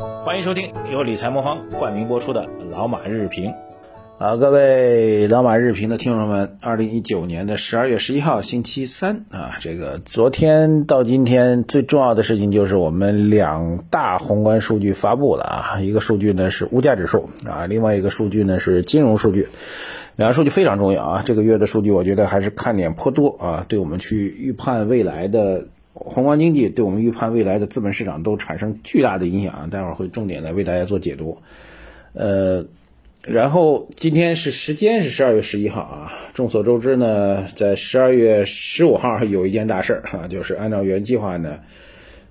欢迎收听由理财魔方冠名播出的《老马日评》。啊，各位老马日评的听众们，二零一九年的十二月十一号星期三啊，这个昨天到今天最重要的事情就是我们两大宏观数据发布了啊，一个数据呢是物价指数啊，另外一个数据呢是金融数据，两个数据非常重要啊。这个月的数据我觉得还是看点颇多啊，对我们去预判未来的。宏观经济对我们预判未来的资本市场都产生巨大的影响，啊待会儿会重点来为大家做解读。呃，然后今天是时间是十二月十一号啊，众所周知呢，在十二月十五号有一件大事儿哈，就是按照原计划呢，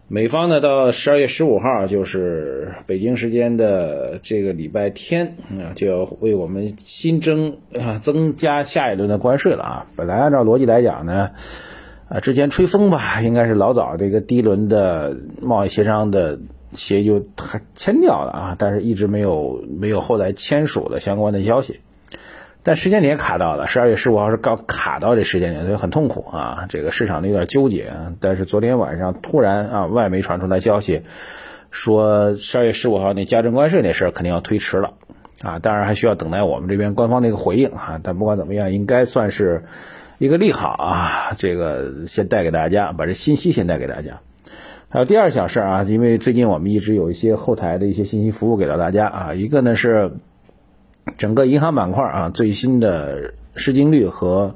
美方呢到十二月十五号就是北京时间的这个礼拜天啊，就要为我们新增啊增加下一轮的关税了啊。本来按照逻辑来讲呢。啊，之前吹风吧，应该是老早这个第一轮的贸易协商的协议就签掉了啊，但是一直没有没有后来签署的相关的消息。但时间点卡到了，十二月十五号是刚卡到这时间点，所以很痛苦啊，这个市场有点纠结。但是昨天晚上突然啊，外媒传出来消息，说十二月十五号那加征关税那事儿肯定要推迟了啊，当然还需要等待我们这边官方的一个回应啊。但不管怎么样，应该算是。一个利好啊，这个先带给大家，把这信息先带给大家。还有第二小事儿啊，因为最近我们一直有一些后台的一些信息服务给到大家啊，一个呢是整个银行板块啊最新的市净率和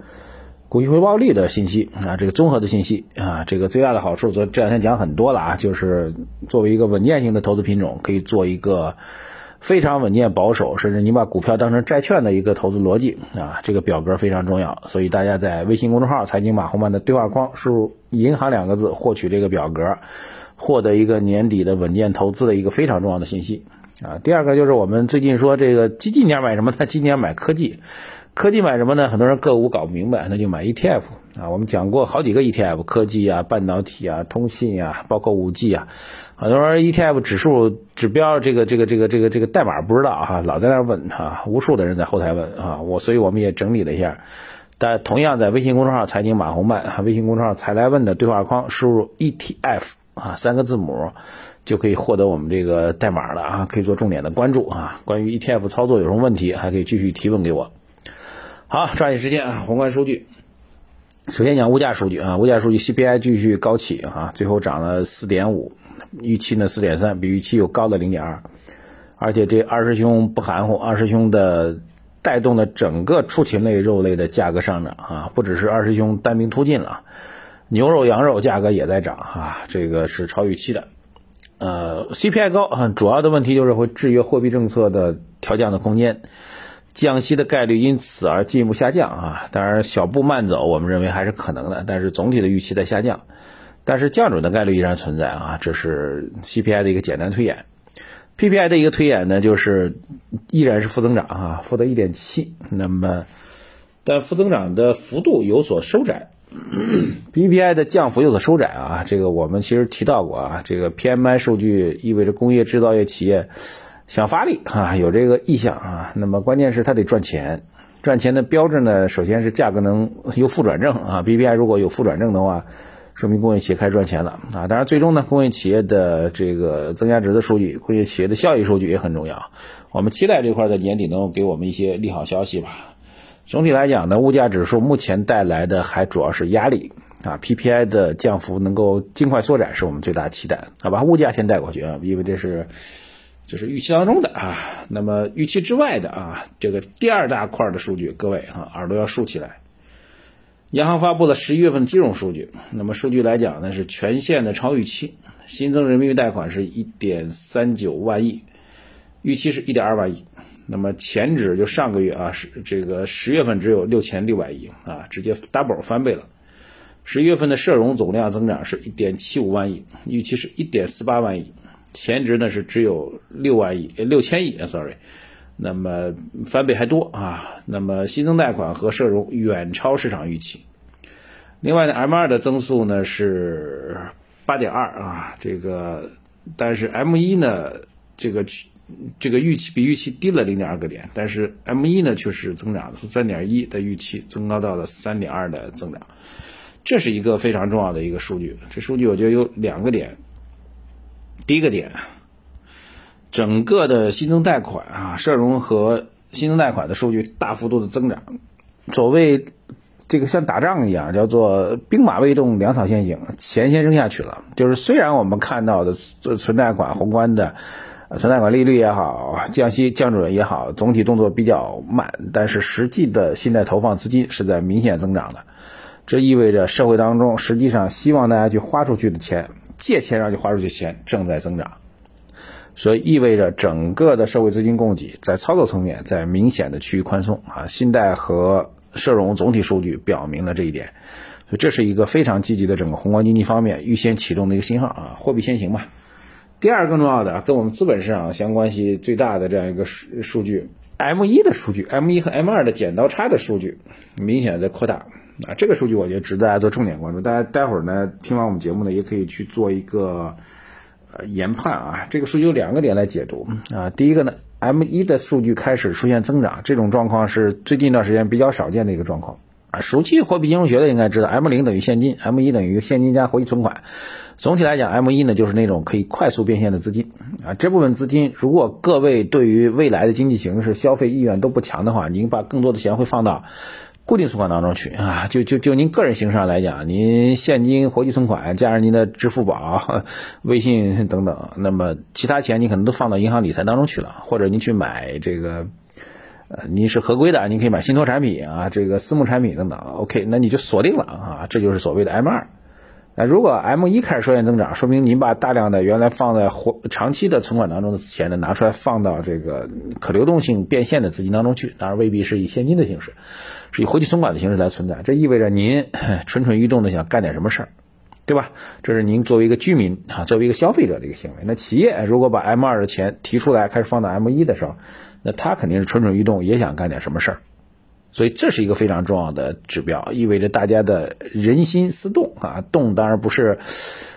股息回报率的信息啊，这个综合的信息啊，这个最大的好处，昨这两天讲很多了啊，就是作为一个稳健性的投资品种，可以做一个。非常稳健保守，甚至你把股票当成债券的一个投资逻辑啊，这个表格非常重要，所以大家在微信公众号“财经马红漫”的对话框输入“银行”两个字，获取这个表格，获得一个年底的稳健投资的一个非常重要的信息啊。第二个就是我们最近说这个基金年买什么？他今年买科技。科技买什么呢？很多人个股搞不明白，那就买 ETF 啊。我们讲过好几个 ETF，科技啊、半导体啊、通信啊，包括五 G 啊。很多人 ETF 指数指标这个这个这个这个这个代码不知道啊，老在那问啊，无数的人在后台问啊。我所以我们也整理了一下，但同样在微信公众号财经马红漫、微信公众号财来问的对话框输入 ETF 啊三个字母，就可以获得我们这个代码了啊，可以做重点的关注啊。关于 ETF 操作有什么问题，还可以继续提问给我。好，抓紧时间啊！宏观数据，首先讲物价数据啊，物价数据 CPI 继续高企啊，最后涨了四点五，预期呢四点三，比预期又高了零点二，而且这二师兄不含糊，二师兄的带动了整个畜禽类肉类的价格上涨啊，不只是二师兄单兵突进了，牛肉、羊肉价格也在涨啊，这个是超预期的。呃，CPI 高啊，主要的问题就是会制约货币政策的调降的空间。降息的概率因此而进一步下降啊，当然小步慢走，我们认为还是可能的，但是总体的预期在下降，但是降准的概率依然存在啊，这是 CPI 的一个简单推演，PPI 的一个推演呢，就是依然是负增长啊，负的一点七，那么但负增长的幅度有所收窄，PPI 的降幅有所收窄啊，这个我们其实提到过啊，这个 PMI 数据意味着工业制造业企业。想发力啊，有这个意向啊，那么关键是它得赚钱，赚钱的标志呢，首先是价格能有负转正啊，BPI 如果有负转正的话，说明工业企业开始赚钱了啊。当然，最终呢，工业企业的这个增加值的数据，工业企业的效益数据也很重要。我们期待这块在年底能够给我们一些利好消息吧。总体来讲呢，物价指数目前带来的还主要是压力啊，PPI 的降幅能够尽快缩窄是我们最大期待。好吧，物价先带过去啊，因为这是。就是预期当中的啊，那么预期之外的啊，这个第二大块的数据，各位啊，耳朵要竖起来。央行发布了十一月份金融数据，那么数据来讲呢，是全线的超预期，新增人民币贷款是一点三九万亿，预期是一点二万亿。那么前值就上个月啊，是这个十月份只有六千六百亿啊，直接 double 翻倍了。十一月份的社融总量增长是一点七五万亿，预期是一点四八万亿。前值呢是只有六万亿，六千亿，sorry，那么翻倍还多啊。那么新增贷款和社融远超市场预期。另外呢，M 二的增速呢是八点二啊，这个但是 M 一呢这个这个预期比预期低了零点二个点，但是 M 一呢却是增长从三点一的预期增高到了三点二的增长，这是一个非常重要的一个数据。这数据我觉得有两个点。第一个点，整个的新增贷款啊，社融和新增贷款的数据大幅度的增长。所谓这个像打仗一样，叫做兵马未动，粮草先行，钱先扔下去了。就是虽然我们看到的存贷款宏观的存贷款利率也好，降息降准也好，总体动作比较慢，但是实际的信贷投放资金是在明显增长的。这意味着社会当中实际上希望大家去花出去的钱，借钱让你花出去钱正在增长。所以意味着整个的社会资金供给在操作层面在明显的趋于宽松啊，信贷和社融总体数据表明了这一点，所以这是一个非常积极的整个宏观经济方面预先启动的一个信号啊，货币先行嘛。第二更重要的，跟我们资本市场相关系最大的这样一个数数据，M 一的数据，M 一和 M 二的剪刀差的数据明显在扩大啊，这个数据我觉得值得大家做重点关注。大家待会儿呢听完我们节目呢，也可以去做一个。呃，研判啊，这个数据有两个点来解读啊。第一个呢，M 一的数据开始出现增长，这种状况是最近一段时间比较少见的一个状况啊。熟悉货币金融学的应该知道，M 零等于现金，M 一等于现金加活期存款。总体来讲，M 一呢就是那种可以快速变现的资金啊。这部分资金，如果各位对于未来的经济形势、消费意愿都不强的话，您把更多的钱会放到。固定存款当中去啊，就就就您个人形式上来讲，您现金活期存款加上您的支付宝、微信等等，那么其他钱你可能都放到银行理财当中去了，或者您去买这个，呃，你是合规的，您可以买信托产品啊，这个私募产品等等。OK，那你就锁定了啊，这就是所谓的 M 二。那如果 M 一开始出现增长，说明您把大量的原来放在活长期的存款当中的钱呢，拿出来放到这个可流动性变现的资金当中去，当然未必是以现金的形式，是以活期存款的形式来存在。这意味着您蠢蠢欲动的想干点什么事儿，对吧？这是您作为一个居民啊，作为一个消费者的一个行为。那企业如果把 M 二的钱提出来开始放到 M 一的时候，那他肯定是蠢蠢欲动，也想干点什么事儿。所以这是一个非常重要的指标，意味着大家的人心思动啊，动当然不是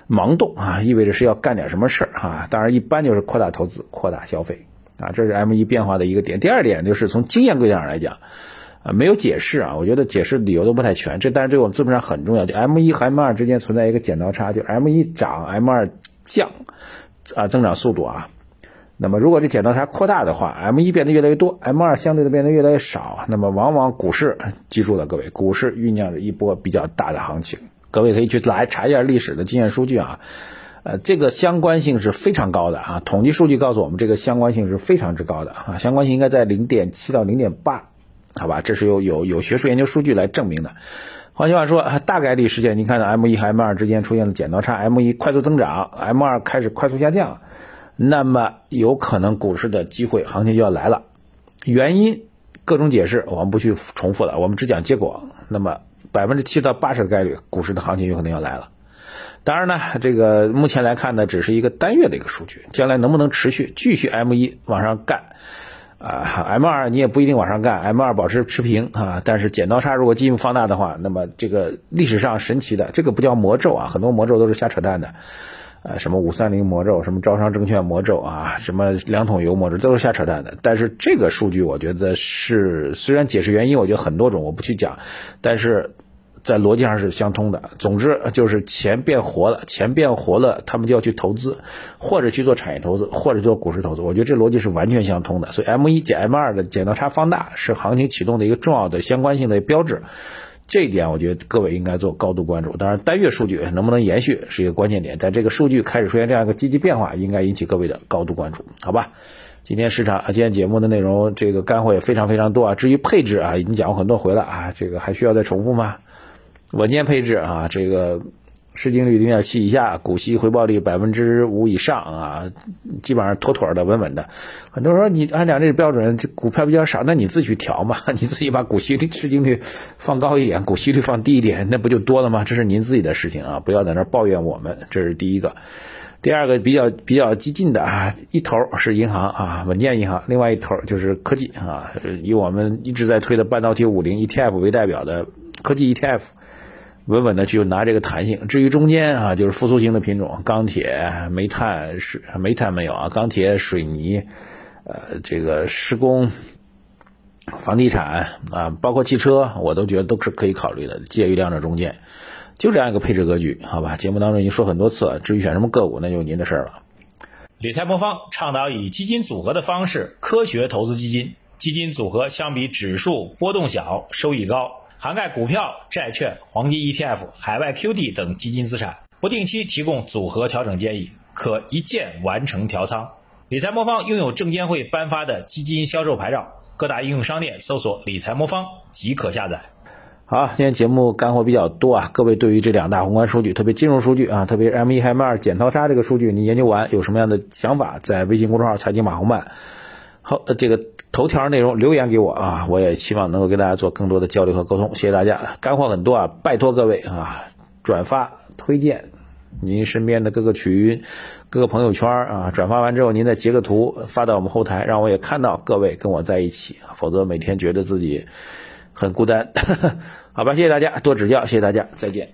盲动啊，意味着是要干点什么事儿啊。当然一般就是扩大投资、扩大消费啊，这是 M 一变化的一个点。第二点就是从经验规则上来讲，啊没有解释啊，我觉得解释理由都不太全。这但是对我们资本上很重要，就 M 一和 M 二之间存在一个剪刀差，就 M 一涨，M 二降啊，增长速度啊。那么，如果这剪刀差扩大的话，M 一变得越来越多，M 二相对的变得越来越少，那么往往股市记住了，各位，股市酝酿着一波比较大的行情。各位可以去来查一下历史的经验数据啊，呃，这个相关性是非常高的啊，统计数据告诉我们这个相关性是非常之高的啊，相关性应该在零点七到零点八，好吧，这是有有有学术研究数据来证明的。换句话说，大概率事件，您看到 M 一和 M 二之间出现了剪刀差，M 一快速增长，M 二开始快速下降。那么有可能股市的机会行情就要来了，原因各种解释我们不去重复了，我们只讲结果。那么百分之七到八十的概率，股市的行情有可能要来了。当然呢，这个目前来看呢，只是一个单月的一个数据，将来能不能持续继续 M 一往上干啊？M 二你也不一定往上干，M 二保持持平啊。但是剪刀差如果进一步放大的话，那么这个历史上神奇的这个不叫魔咒啊，很多魔咒都是瞎扯淡的。呃，什么五三零魔咒，什么招商证券魔咒啊，什么两桶油魔咒，都是瞎扯淡的。但是这个数据，我觉得是虽然解释原因，我觉得很多种，我不去讲，但是在逻辑上是相通的。总之就是钱变活了，钱变活了，他们就要去投资，或者去做产业投资，或者做股市投资。我觉得这逻辑是完全相通的。所以 M 一减 M 二的剪刀差放大，是行情启动的一个重要的相关性的标志。这一点我觉得各位应该做高度关注。当然，单月数据能不能延续是一个关键点。但这个数据开始出现这样一个积极变化，应该引起各位的高度关注，好吧？今天市场啊，今天节目的内容这个干货也非常非常多啊。至于配置啊，已经讲过很多回了啊，这个还需要再重复吗？稳健配置啊，这个。市净率零点七以下，股息回报率百分之五以上啊，基本上妥妥的、稳稳的。很多人说你按照这标准，这股票比较少，那你自己去调嘛，你自己把股息率、市净率放高一点，股息率放低一点，那不就多了吗？这是您自己的事情啊，不要在那抱怨我们。这是第一个。第二个比较比较激进的啊，一头是银行啊，稳健银行，另外一头就是科技啊，以我们一直在推的半导体五零 ETF 为代表的科技 ETF。稳稳的去拿这个弹性，至于中间啊，就是复苏型的品种，钢铁、煤炭、水、煤炭没有啊，钢铁、水泥，呃，这个施工、房地产啊，包括汽车，我都觉得都是可以考虑的，介于两者中间，就这样一个配置格局，好吧？节目当中已经说很多次了，至于选什么个股，那就您的事儿了。理财魔方倡导以基金组合的方式科学投资基金，基金组合相比指数波动小，收益高，涵盖股票、债券、黄金 ETF、海外 QD 等基金资产，不定期提供组合调整建议，可一键完成调仓。理财魔方拥有证监会颁发的基金销售牌照，各大应用商店搜索“理财魔方”即可下载。好，今天节目干货比较多啊，各位对于这两大宏观数据，特别金融数据啊，特别 M 一 M 二剪刀差这个数据，你研究完有什么样的想法，在微信公众号财经马红漫好这个头条内容留言给我啊，我也希望能够跟大家做更多的交流和沟通，谢谢大家，干货很多啊，拜托各位啊，转发推荐您身边的各个群、各个朋友圈啊，转发完之后您再截个图发到我们后台，让我也看到各位跟我在一起，否则每天觉得自己。很孤单，好吧，谢谢大家，多指教，谢谢大家，再见。